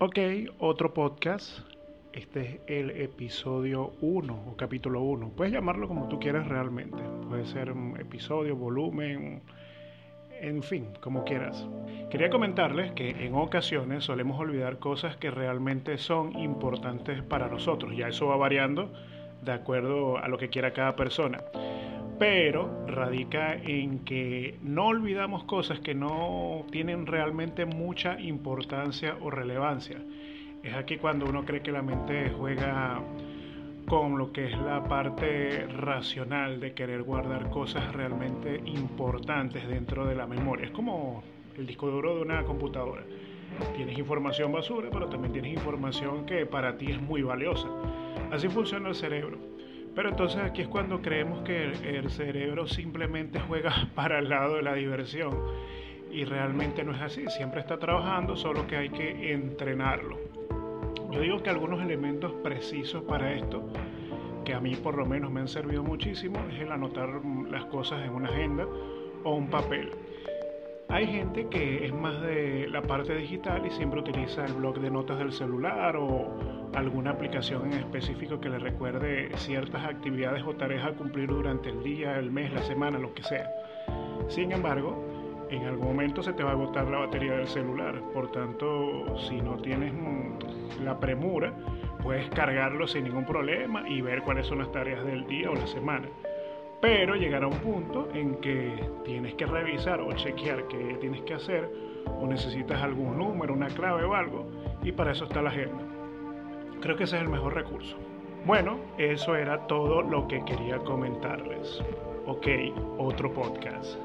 Ok, otro podcast. Este es el episodio 1 o capítulo 1. Puedes llamarlo como tú quieras realmente. Puede ser un episodio, volumen, en fin, como quieras. Quería comentarles que en ocasiones solemos olvidar cosas que realmente son importantes para nosotros. Ya eso va variando de acuerdo a lo que quiera cada persona pero radica en que no olvidamos cosas que no tienen realmente mucha importancia o relevancia. Es aquí cuando uno cree que la mente juega con lo que es la parte racional de querer guardar cosas realmente importantes dentro de la memoria. Es como el disco duro de una computadora. Tienes información basura, pero también tienes información que para ti es muy valiosa. Así funciona el cerebro. Pero entonces aquí es cuando creemos que el, cerebro simplemente juega para el lado de la diversión y realmente no es así, siempre está trabajando, solo que hay que entrenarlo. Yo digo que algunos elementos precisos para esto, que a mí por lo menos me han servido muchísimo, es el anotar las cosas en una agenda o un papel. Hay gente que es más de la parte digital y siempre utiliza el blog de notas del celular o alguna aplicación en específico que le recuerde ciertas actividades o tareas a cumplir durante el día, el mes, la semana, lo que sea. Sin embargo, en algún momento se te va a agotar la batería del celular. Por tanto, si no tienes la premura, puedes cargarlo sin ningún problema y ver cuáles son las tareas del día o la semana. Pero llegará un punto en que tienes que revisar o chequear qué tienes que hacer o necesitas algún número, una clave o algo y para eso está la agenda. Creo que ese es el mejor recurso. Bueno, eso era todo lo que quería comentarles. Ok, otro podcast.